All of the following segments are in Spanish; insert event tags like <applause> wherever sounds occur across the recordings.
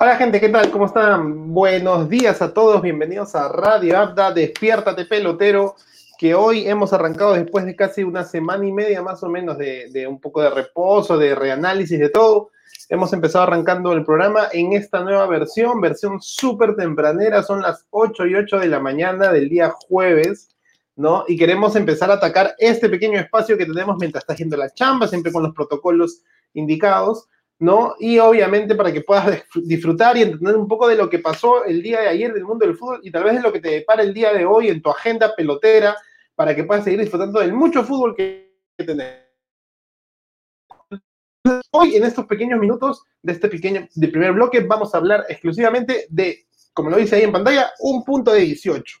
Hola gente, ¿qué tal? ¿Cómo están? Buenos días a todos, bienvenidos a Radio Abda, despiértate pelotero, que hoy hemos arrancado después de casi una semana y media más o menos de, un poco de reposo, de reanálisis, de todo. Hemos empezado arrancando el programa en esta nueva versión, versión súper tempranera, son las 8 y 8 de la mañana del día jueves, ¿no? Y queremos empezar a atacar este pequeño espacio que tenemos mientras está haciendo la chamba, siempre con los protocolos indicados ¿no? Y obviamente para que puedas disfrutar y entender un poco de lo que pasó el día de ayer del mundo del fútbol y tal vez de lo que te depara el día de hoy en tu agenda pelotera para que puedas seguir disfrutando del mucho fútbol que tenés. Hoy, en estos pequeños minutos de este pequeño, primer bloque, vamos a hablar exclusivamente de, como lo dice ahí en pantalla, un punto de 18.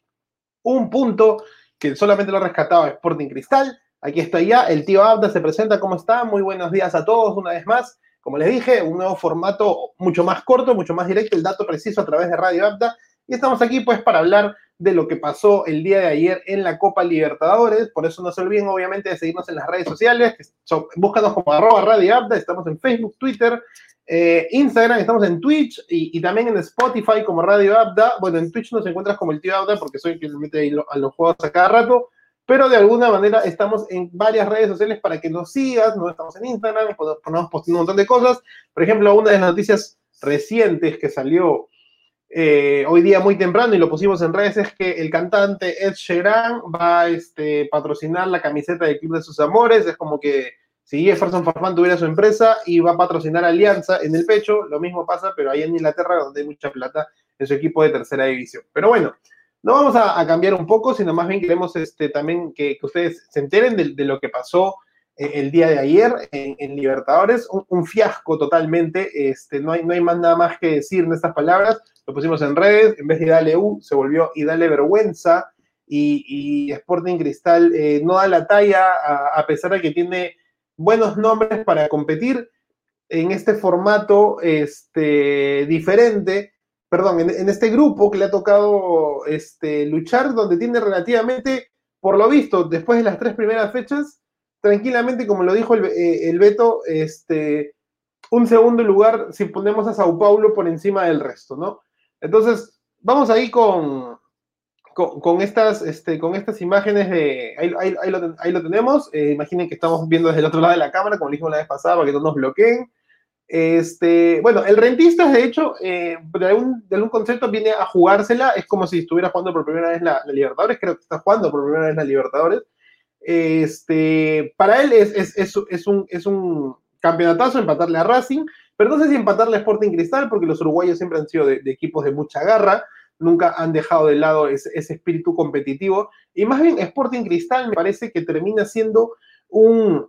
Un punto que solamente lo ha rescatado Sporting Cristal. Aquí está ya, el tío Abda se presenta, ¿cómo está? Muy buenos días a todos una vez más. Como les dije, un nuevo formato mucho más corto, mucho más directo, el dato preciso a través de Radio Apta. Y estamos aquí pues para hablar de lo que pasó el día de ayer en la Copa Libertadores. Por eso no se olviden obviamente de seguirnos en las redes sociales. búscanos como arroba Radio Apta. Estamos en Facebook, Twitter, eh, Instagram, estamos en Twitch y, también en Spotify como Radio Abda. Bueno, en Twitch nos encuentras como el tío Abda porque soy el que le mete a los juegos a cada rato pero de alguna manera estamos en varias redes sociales para que nos sigas, no estamos en Instagram, ponemos postando un montón de cosas. Por ejemplo, una de las noticias recientes que salió eh, hoy día muy temprano y lo pusimos en redes es que el cantante Ed Sheeran va a este, patrocinar la camiseta del Club de sus Amores. Es como que si Jefferson Farfán tuviera su empresa y va a patrocinar Alianza en el pecho, lo mismo pasa, pero ahí en Inglaterra donde hay mucha plata en su equipo de tercera división. Pero bueno, no vamos a, cambiar un poco, sino más bien queremos este, también que, ustedes se enteren de, lo que pasó eh, el día de ayer en, Libertadores. Un, fiasco totalmente, este, no, hay, no hay más nada más que decir en estas palabras. Lo pusimos en redes, en vez de darle U, se volvió y dale vergüenza. Y, Sporting Cristal eh, no da la talla, a, a pesar de que tiene buenos nombres para competir en este formato este, diferente perdón, en, este grupo que le ha tocado este, luchar, donde tiene relativamente, por lo visto, después de las tres primeras fechas, tranquilamente, como lo dijo el, eh, el Beto, este, un segundo lugar si ponemos a Sao Paulo por encima del resto, ¿no? Entonces, vamos ahí con, con, estas, este, con estas imágenes de. Ahí, lo, tenemos. Eh, imaginen que estamos viendo desde el otro lado de la cámara, como dijimos la vez pasada, para que no nos bloqueen. Este, bueno, el rentista, de hecho, eh, de, algún, concepto viene a jugársela, es como si estuviera jugando por primera vez la, Libertadores, creo que está jugando por primera vez la Libertadores. Este, para él es, es, es, es, un, es un campeonatazo empatarle a Racing, pero no sé si empatarle a Sporting Cristal, porque los uruguayos siempre han sido de, equipos de mucha garra, nunca han dejado de lado ese, ese espíritu competitivo, y más bien Sporting Cristal me parece que termina siendo un,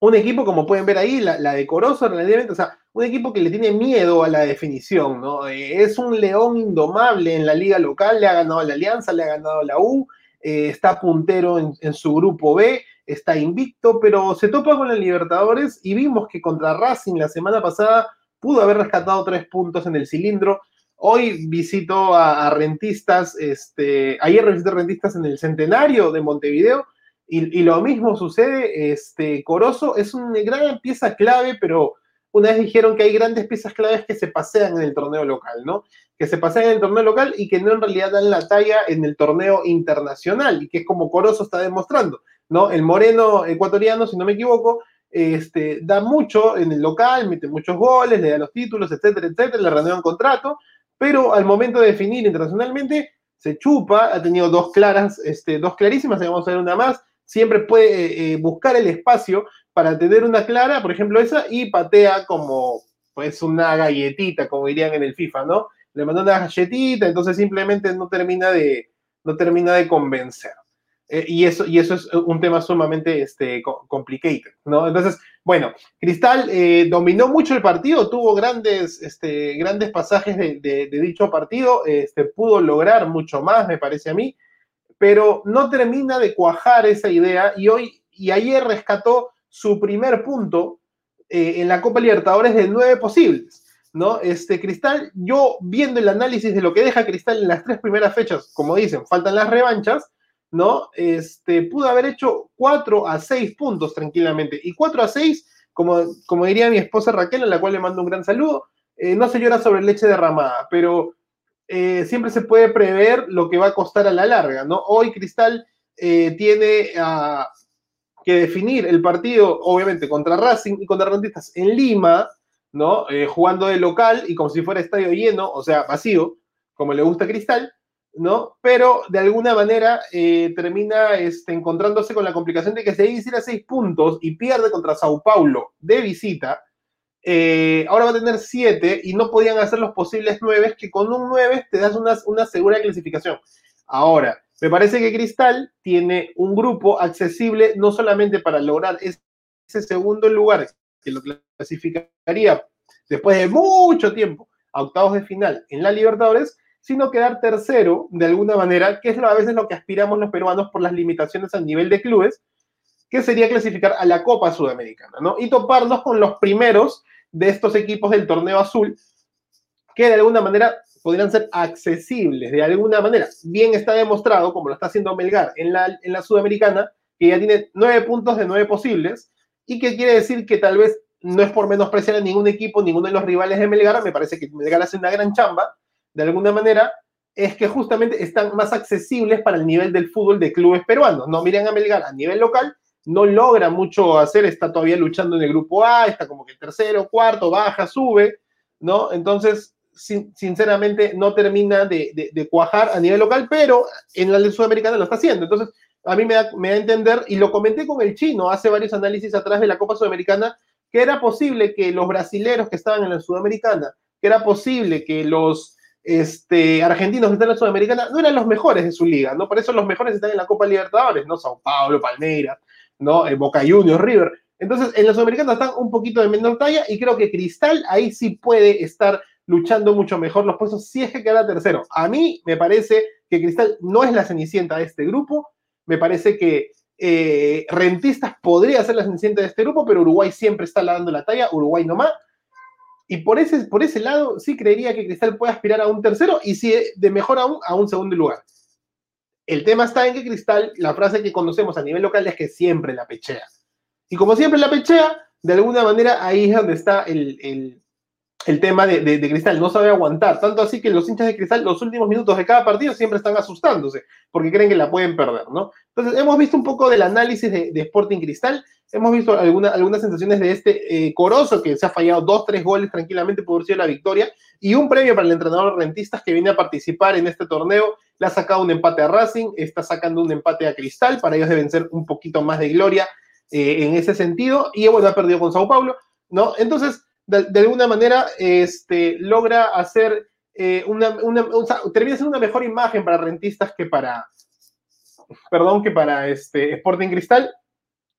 un equipo, como pueden ver ahí, la, la decorosa relativamente, o sea, un equipo que le tiene miedo a la definición, ¿no? Eh, es un león indomable en la liga local, le ha ganado a la Alianza, le ha ganado a la U, eh, está puntero en, su grupo B, está invicto, pero se topa con el Libertadores y vimos que contra Racing la semana pasada pudo haber rescatado tres puntos en el cilindro. Hoy visitó a, rentistas, este, ayer visitó a rentistas en el centenario de Montevideo y, lo mismo sucede, este, Corozo es una gran pieza clave, pero una vez dijeron que hay grandes piezas claves que se pasean en el torneo local, ¿no? Que se pasean en el torneo local y que no en realidad dan la talla en el torneo internacional, y que es como Corozo está demostrando, ¿no? El moreno ecuatoriano, si no me equivoco, este, da mucho en el local, mete muchos goles, le da los títulos, etcétera, etcétera, le renuevan contrato, pero al momento de definir internacionalmente se chupa, ha tenido dos claras, este, dos clarísimas, vamos a ver una más, siempre puede eh, eh, buscar el espacio para tener una clara, por ejemplo esa, y patea como pues una galletita, como dirían en el FIFA, ¿no? Le mandó una galletita, entonces simplemente no termina de, no termina de convencer. Eh, y, eso, y eso es un tema sumamente este, complicated, ¿no? Entonces, bueno, Cristal dominó mucho el partido, tuvo grandes, este, grandes pasajes de, de dicho partido, este, pudo lograr mucho más, me parece a mí pero no termina de cuajar esa idea y hoy y ayer rescató su primer punto eh, en la Copa Libertadores de nueve posibles. ¿no? Este Cristal, yo viendo el análisis de lo que deja Cristal en las tres primeras fechas, como dicen, faltan las revanchas, ¿no? Este, pudo haber hecho cuatro a seis puntos tranquilamente. Y cuatro a seis, como, como diría mi esposa Raquel, a la cual le mando un gran saludo, eh, no se llora sobre leche derramada, pero eh, siempre se puede prever lo que va a costar a la larga, ¿no? Hoy Cristal eh, tiene ah, que definir el partido, obviamente, contra Racing y contra Rentistas en Lima, ¿no? jugando de local y como si fuera estadio lleno, o sea, vacío, como le gusta a Cristal, ¿no? Pero de alguna manera termina este, encontrándose con la complicación de que se a seis puntos y pierde contra Sao Paulo de visita, eh, ahora va a tener 7 y no podían hacer los posibles 9, que con un 9 te das una, una segura clasificación. Ahora, me parece que Cristal tiene un grupo accesible no solamente para lograr ese segundo lugar que lo clasificaría después de mucho tiempo a octavos de final en la Libertadores, sino quedar tercero de alguna manera, que es a veces lo que aspiramos los peruanos por las limitaciones a nivel de clubes, que sería clasificar a la Copa Sudamericana, ¿no? Y toparnos con los primeros de estos equipos del torneo azul, que de alguna manera podrían ser accesibles, de alguna manera. Bien está demostrado, como lo está haciendo Melgar en la, en la Sudamericana, que ya tiene nueve puntos de nueve posibles, y que quiere decir que tal vez no es por menospreciar a ningún equipo, ninguno de los rivales de Melgar, me parece que Melgar hace una gran chamba, de alguna manera, es que justamente están más accesibles para el nivel del fútbol de clubes peruanos. No miren a Melgar a nivel local no logra mucho hacer, está todavía luchando en el grupo A, está como que tercero, cuarto, baja, sube, ¿no? Entonces, sinceramente, no termina de, cuajar a nivel local, pero en la Sudamericana lo está haciendo. Entonces, a mí me da, me da a entender, y lo comenté con el chino hace varios análisis atrás de la Copa Sudamericana, que era posible que los brasileros que estaban en la Sudamericana, que era posible que los este, argentinos que están en la Sudamericana no eran los mejores de su liga, ¿no? Por eso los mejores están en la Copa Libertadores, ¿no? Sao Paulo, Palmeiras, ¿no? Eh, Boca Juniors, River. Entonces, en los americanos están un poquito de menor talla y creo que Cristal ahí sí puede estar luchando mucho mejor los puestos si es que queda tercero. A mí me parece que Cristal no es la cenicienta de este grupo. Me parece que eh, Rentistas podría ser la cenicienta de este grupo, pero Uruguay siempre está dando la talla, Uruguay nomás. Y por ese, por ese lado sí creería que Cristal puede aspirar a un tercero y si de mejor aún a un segundo lugar. El tema está en que Cristal, la frase que conocemos a nivel local es que siempre la pechea. Y como siempre la pechea, de alguna manera ahí es donde está el, tema de, Cristal, no sabe aguantar. Tanto así que los hinchas de Cristal, los últimos minutos de cada partido siempre están asustándose, porque creen que la pueden perder, ¿no? Entonces, hemos visto un poco del análisis de, Sporting Cristal, hemos visto algunas sensaciones de este eh, Corozo, que se ha fallado dos, tres goles tranquilamente por haber sido la victoria, y un premio para el entrenador Rentistas que viene a participar en este torneo le ha sacado un empate a Racing, está sacando un empate a Cristal, para ellos deben ser un poquito más de gloria eh, en ese sentido, y bueno, ha perdido con Sao Paulo, ¿no? Entonces, de, alguna manera, este, logra hacer eh, una, termina siendo una mejor imagen para rentistas que para, perdón, que para este Sporting Cristal,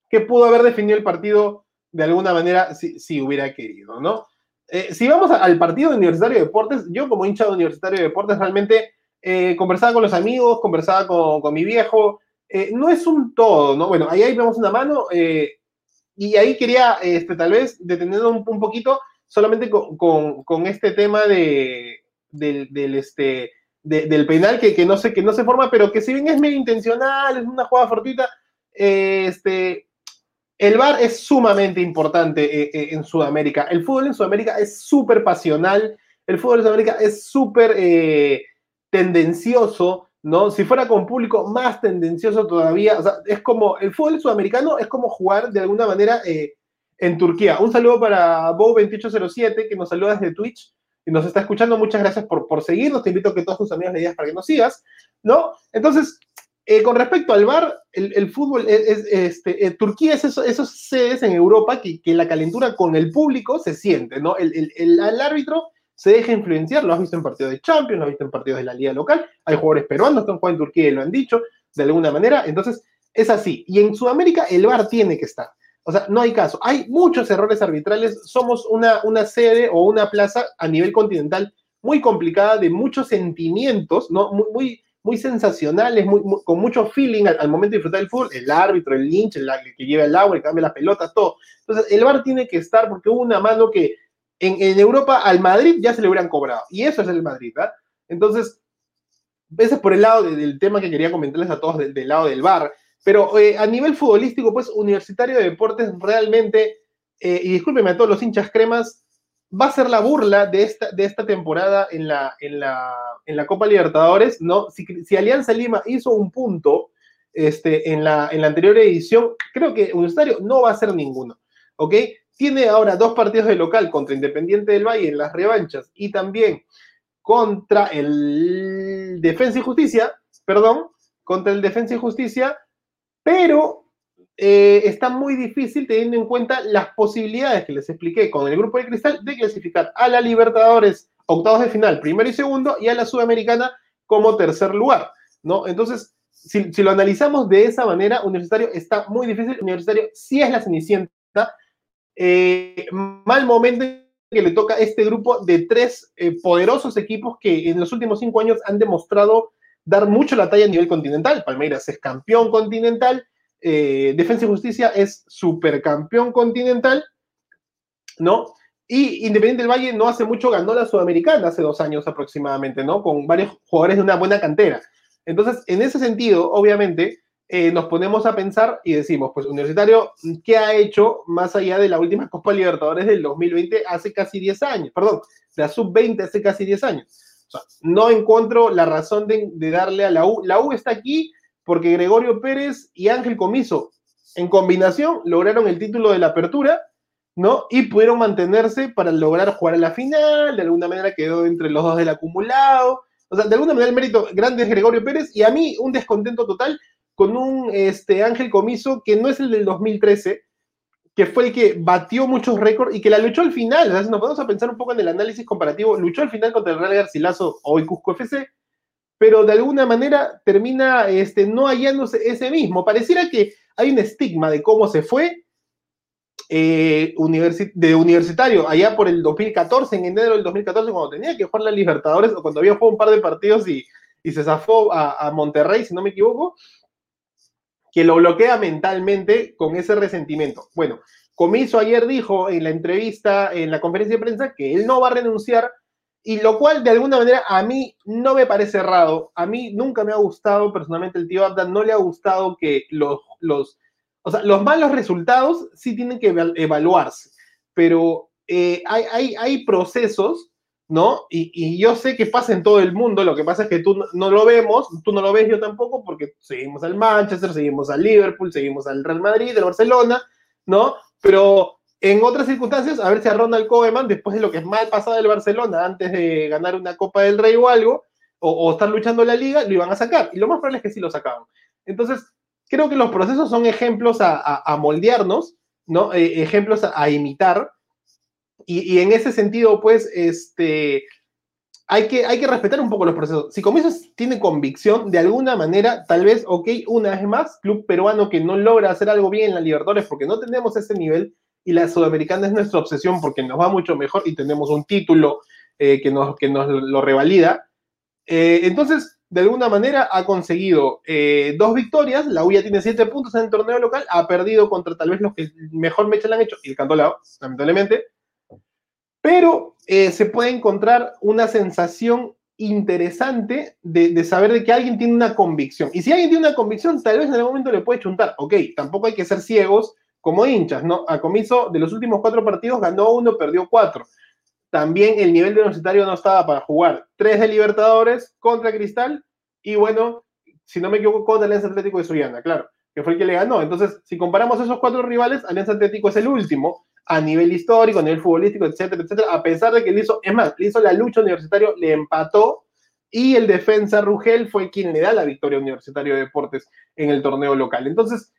que pudo haber definido el partido de alguna manera si, hubiera querido, ¿no? Eh, si vamos al partido de Universitario de Deportes, yo como hincha de Universitario de Deportes realmente eh, conversaba con los amigos, conversaba con, mi viejo, eh, no es un todo, ¿no? Bueno, ahí, ahí vemos una mano eh, y ahí quería, este, tal vez, detenernos un, poquito solamente con, este tema de, del, este, del penal que, no sé, que no se forma, pero que si bien es medio intencional, es una jugada fortuita, este, el VAR es sumamente importante en Sudamérica. El fútbol en Sudamérica es súper pasional, el fútbol en Sudamérica es súper tendencioso, ¿no? Si fuera con público, más tendencioso todavía. O sea, es como, el fútbol sudamericano es como jugar de alguna manera eh, en Turquía. Un saludo para Bow2807, que nos saluda desde Twitch y nos está escuchando. Muchas gracias por, por seguirnos. Te invito a que todos tus amigos le digas para que nos sigas, ¿no? Entonces, eh, con respecto al VAR, el, fútbol, es, este, eh, Turquía es eso, esos sedes en Europa que, que, la calentura con el público se siente, ¿no? El, el, el árbitro se deja influenciar, lo has visto en partidos de Champions, lo has visto en partidos de la liga local, hay jugadores peruanos que han jugado en Turquía y lo han dicho de alguna manera, entonces es así. Y en Sudamérica el VAR tiene que estar. O sea, no hay caso. Hay muchos errores arbitrales. Somos una, una sede o una plaza a nivel continental muy complicada, de muchos sentimientos, ¿no? Muy, muy, muy sensacionales, con mucho feeling al, momento de disfrutar del fútbol. El árbitro, el lynch, el, que lleva el agua, el que cambia las pelotas, todo. Entonces, el VAR tiene que estar porque hubo una mano que en, Europa al Madrid ya se le hubieran cobrado. Y eso es el Madrid, ¿verdad? Entonces, ese es por el lado del tema que quería comentarles a todos del, lado del bar. Pero eh, a nivel futbolístico, pues Universitario de Deportes realmente, eh, y discúlpenme a todos los hinchas cremas, va a ser la burla de esta, de esta temporada en la, en, la, en la Copa Libertadores, ¿no? Si, si, Alianza Lima hizo un punto este, en, la, en la anterior edición, creo que Universitario no va a hacer ninguno, ¿ok? Tiene ahora dos partidos de local contra Independiente del Valle en las revanchas y también contra el Defensa y Justicia, perdón, contra el Defensa y Justicia, pero eh, está muy difícil teniendo en cuenta las posibilidades que les expliqué con el grupo de cristal de clasificar a la Libertadores octavos de final, primero y segundo, y a la Sudamericana como tercer lugar, ¿no? Entonces, si, lo analizamos de esa manera, Universitario está muy difícil. Universitario sí es la cenicienta. Eh, mal momento que le toca a este grupo de tres eh, poderosos equipos que en los últimos cinco años han demostrado dar mucho la talla a nivel continental. Palmeiras es campeón continental, eh, Defensa y Justicia es supercampeón continental, ¿no? Y Independiente del Valle no hace mucho ganó la Sudamericana, hace dos años aproximadamente, ¿no? Con varios jugadores de una buena cantera. Entonces, en ese sentido, obviamente, eh, nos ponemos a pensar y decimos, pues Universitario, ¿qué ha hecho más allá de la última Copa Libertadores del 2020 hace casi 10 años? Perdón, la sub-20 hace casi 10 años. O sea, no encuentro la razón de, de darle a la U. La U está aquí porque Gregorio Pérez y Ángel Comiso, en combinación, lograron el título de la apertura, ¿no? Y pudieron mantenerse para lograr jugar a la final, de alguna manera quedó entre los dos del acumulado. O sea, de alguna manera el mérito grande es Gregorio Pérez y a mí un descontento total con un este, Ángel Comiso que no es el del 2013, que fue el que batió muchos récords y que la luchó al final. Nos podemos a pensar un poco en el análisis comparativo, luchó al final contra el Real Garcilaso, hoy Cusco FC, pero de alguna manera termina este, no hallándose ese mismo. Pareciera que hay un estigma de cómo se fue eh, de universitario allá por el 2014, en enero del 2014, cuando tenía que jugar la Libertadores o cuando había jugado un par de partidos y, se zafó a, Monterrey, si no me equivoco, que lo bloquea mentalmente con ese resentimiento. Bueno, Comiso ayer dijo en la entrevista, en la conferencia de prensa, que él no va a renunciar y lo cual de alguna manera a mí no me parece errado. A mí nunca me ha gustado, personalmente el tío Abda no le ha gustado que los, los, o sea, los malos resultados sí tienen que evaluarse, pero eh, hay, hay, hay, procesos, ¿no? Y, y, yo sé que pasa en todo el mundo, lo que pasa es que tú no, lo vemos, tú no lo ves yo tampoco, porque seguimos al Manchester, seguimos al Liverpool, seguimos al Real Madrid, al Barcelona, ¿no? Pero en otras circunstancias, a ver si a Ronald Koeman, después de lo que es mal pasado del Barcelona, antes de ganar una Copa del Rey o algo, o, estar luchando la liga, lo iban a sacar. Y lo más probable es que sí lo sacaban. Entonces, creo que los procesos son ejemplos a, moldearnos, ¿no? Eh, ejemplos a, imitar. Y, en ese sentido, pues, este, hay que, hay que respetar un poco los procesos. Si Comisos tiene convicción, de alguna manera, tal vez, ok, una vez más, club peruano que no logra hacer algo bien en la Libertadores porque no tenemos ese nivel, y la sudamericana es nuestra obsesión porque nos va mucho mejor y tenemos un título eh, que, nos, que nos lo revalida. Eh, entonces, de alguna manera ha conseguido eh, dos victorias, la UIA tiene siete puntos en el torneo local, ha perdido contra tal vez los que mejor mecha le han hecho, y el Cantolao, lamentablemente, pero se puede encontrar una sensación interesante de, saber de que alguien tiene una convicción. Y si alguien tiene una convicción, tal vez en algún momento le puede chuntar. Ok, tampoco hay que ser ciegos como hinchas, ¿no? A comienzo de los últimos cuatro partidos ganó uno, perdió cuatro. También el nivel de universitario no estaba para jugar. Tres de Libertadores contra Cristal y bueno, si no me equivoco, contra Alianza Atlético de Suyana, claro, que fue el que le ganó. Entonces, si comparamos esos cuatro rivales, Alianza Atlético es el último a nivel histórico, a nivel futbolístico, etcétera, etcétera, a pesar de que le hizo, es más, le hizo la lucha universitario, le empató y el defensa Rugel fue quien le da la victoria Universitario de Deportes en el torneo local. Entonces,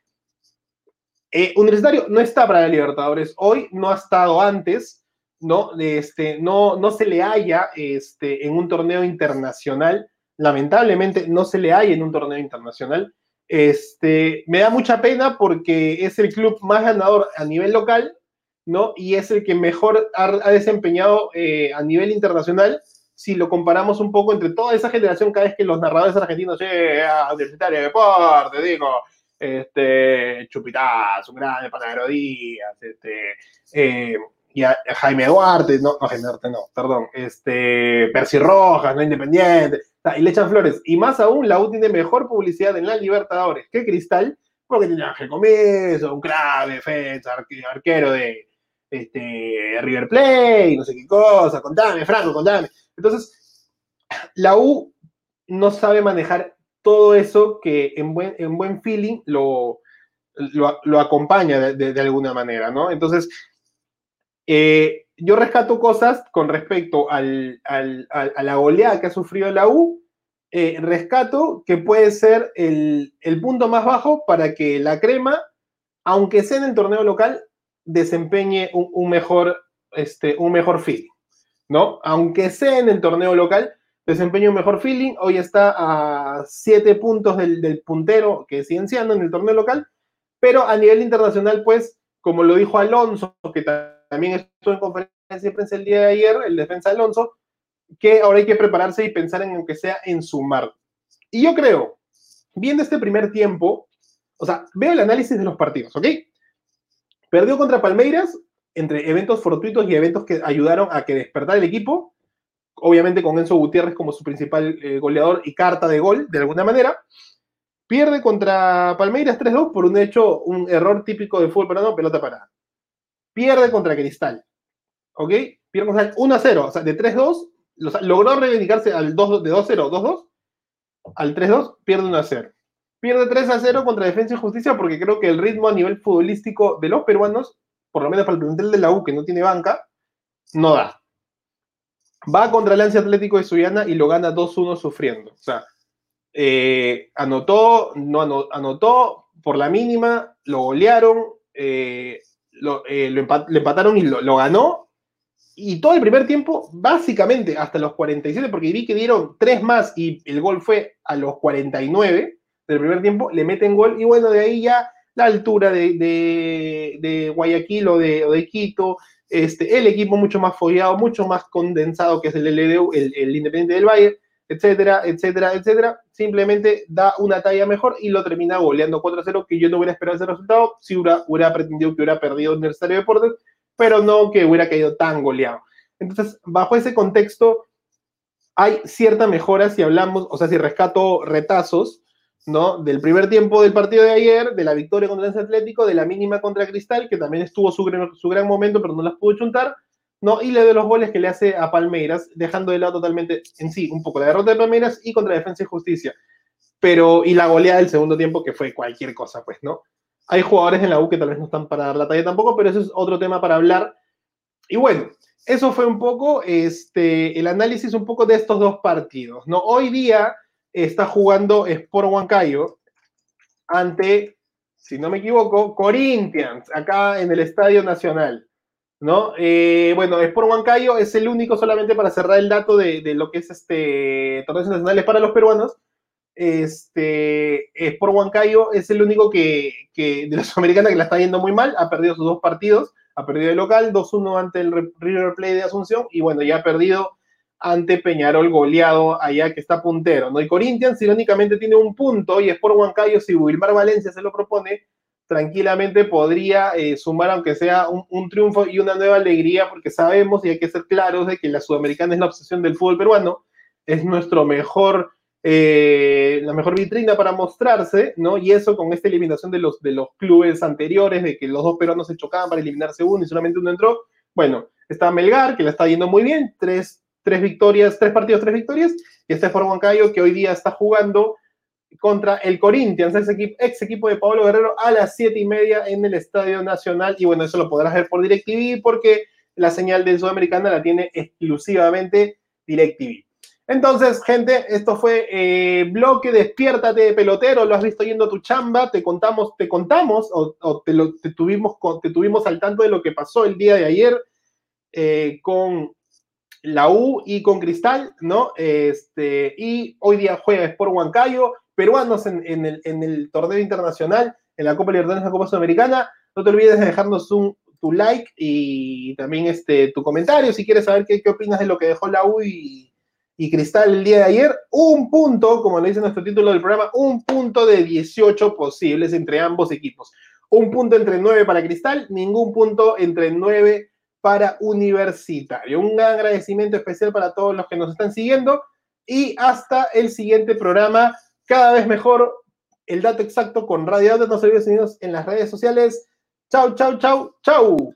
eh, Universitario no está para la Libertadores hoy, no ha estado antes, ¿no? Este, no, no se le haya este, en un torneo internacional, lamentablemente no se le haya en un torneo internacional. Este, me da mucha pena porque es el club más ganador a nivel local, ¿no? Y es el que mejor ha, desempeñado eh, a nivel internacional si lo comparamos un poco entre toda esa generación, cada vez que los narradores argentinos, eh, Universitario de Deporte, digo, este, Chupitazo, un grande, Panadero Díaz, este, eh, y Jaime Duarte, no, no, Jaime Duarte, no, perdón, este, Percy Rojas, no Independiente, y le echan flores. Y más aún, la U tiene mejor publicidad en la Libertadores que Cristal, porque tiene Ángel Comienzo, un crack defensa, arquero de, este, River Plate, no sé qué cosa, contame, Franco, contame. Entonces, la U no sabe manejar todo eso que en buen, en buen feeling lo, lo, acompaña de, alguna manera, ¿no? Entonces, eh, yo rescato cosas con respecto al, a la goleada que ha sufrido la U, eh, rescato que puede ser el, punto más bajo para que la crema, aunque sea en el torneo local, desempeñe un, mejor, este, un mejor feeling, ¿no? Aunque sea en el torneo local, desempeñe un mejor feeling. Hoy está a siete puntos del, del puntero que siguen siendo en el torneo local pero a nivel internacional, pues, como lo dijo Alonso, que también estuvo en conferencia de prensa el día de ayer, el defensa Alonso, que ahora hay que prepararse y pensar en aunque sea en sumar. Y yo creo, viendo este primer tiempo, o sea, veo el análisis de los partidos, ¿ok? Perdió contra Palmeiras entre eventos fortuitos y eventos que ayudaron a que despertara el equipo, obviamente con Enzo Gutiérrez como su principal eh, goleador y carta de gol, de alguna manera. Pierde contra Palmeiras 3-2 por un hecho, un error típico de fútbol peruano, pelota parada. Pierde contra Cristal. ¿Ok? Pierde contra 1-0, o sea, de 3-2, logró reivindicarse al 2 de 2-0, 2-2, al 3-2, pierde 1-0. Pierde 3-0 contra Defensa y Justicia porque creo que el ritmo a nivel futbolístico de los peruanos, por lo menos para el plantel de la U que no tiene banca, no da. Va contra el Lancia Atlético de Suyana y lo gana 2-1 sufriendo. O sea, eh, anotó, no anotó, por la mínima, lo golearon, eh, lo, eh, empataron y lo, ganó. Y todo el primer tiempo, básicamente hasta los 47, porque vi que dieron tres más y el gol fue a los 49 del primer tiempo, le meten gol y bueno, de ahí ya la altura de, de, Guayaquil o de, de, Quito, este, el equipo mucho más follado, mucho más condensado que es el LDU, el, Independiente del Valle, etcétera, etcétera, etcétera, simplemente da una talla mejor y lo termina goleando 4-0, que yo no hubiera esperado ese resultado, si hubiera, hubiera pretendido que hubiera perdido Estadio de Deportes, pero no que hubiera caído tan goleado. Entonces, bajo ese contexto, hay cierta mejora si hablamos, o sea, si rescato retazos, ¿no? Del primer tiempo del partido de ayer, de la victoria contra el Atlético, de la mínima contra Cristal, que también estuvo su, su gran momento, pero no las pudo chuntar, ¿no? Y le de los goles que le hace a Palmeiras, dejando de lado totalmente en sí un poco la derrota de Palmeiras y contra Defensa y Justicia. Pero, y la goleada del segundo tiempo, que fue cualquier cosa, pues, ¿no? Hay jugadores en la U que tal vez no están para dar la talla tampoco, pero eso es otro tema para hablar. Y bueno, eso fue un poco este, el análisis un poco de estos dos partidos, ¿no? Hoy día está jugando Sport Huancayo ante, si no me equivoco, Corinthians, acá en el Estadio Nacional. ¿no? Eh, bueno, Sport Huancayo es el único, solamente para cerrar el dato de, lo que es este torneos nacionales para los peruanos. Este, Sport Huancayo es el único que, de la <laughs> Sudamericana que la está yendo muy mal, ha perdido sus dos partidos, ha perdido el local, 2-1 ante el River Plate de Asunción, y bueno, ya ha perdido ante Peñarol goleado allá que está puntero, ¿no? Y Corinthians irónicamente tiene un punto y Sport Huancayo, si Wilmar Valencia se lo propone, tranquilamente podría eh, sumar, aunque sea un, triunfo y una nueva alegría, porque sabemos y hay que ser claros de que la sudamericana es la obsesión del fútbol peruano, es nuestro mejor, eh, la mejor vitrina para mostrarse, ¿no? Y eso con esta eliminación de los, de los clubes anteriores, de que los dos peruanos se chocaban para eliminarse uno y solamente uno entró. Bueno, está Melgar, que la está yendo muy bien, tres, tres victorias, tres partidos, tres victorias, y está Juan Huancayo, que hoy día está jugando contra el Corinthians, ese equipo, ex equipo de Pablo Guerrero, a las siete y media en el Estadio Nacional. Y bueno, eso lo podrás ver por DirecTV porque la señal de Sudamericana la tiene exclusivamente DirecTV. Entonces, gente, esto fue eh, bloque Despiértate pelotero, lo has visto yendo a tu chamba, te contamos, te contamos o, te, lo, tuvimos, te tuvimos al tanto de lo que pasó el día de ayer eh, con la U y con Cristal, ¿no? Este, y hoy día juega Sport Huancayo, peruanos en, el, torneo internacional, en la Copa Libertadores, en la Copa Sudamericana. No te olvides de dejarnos un, tu like y también este, tu comentario si quieres saber qué, opinas de lo que dejó la U y, Cristal el día de ayer. Un punto, como lo dice nuestro título del programa, un punto de 18 posibles entre ambos equipos. Un punto entre 9 para Cristal, ningún punto entre 9 para Universitario. Un agradecimiento especial para todos los que nos están siguiendo y hasta el siguiente programa cada vez mejor el dato exacto con Radio No se olviden en las redes sociales. Chau, chau, chau, chau.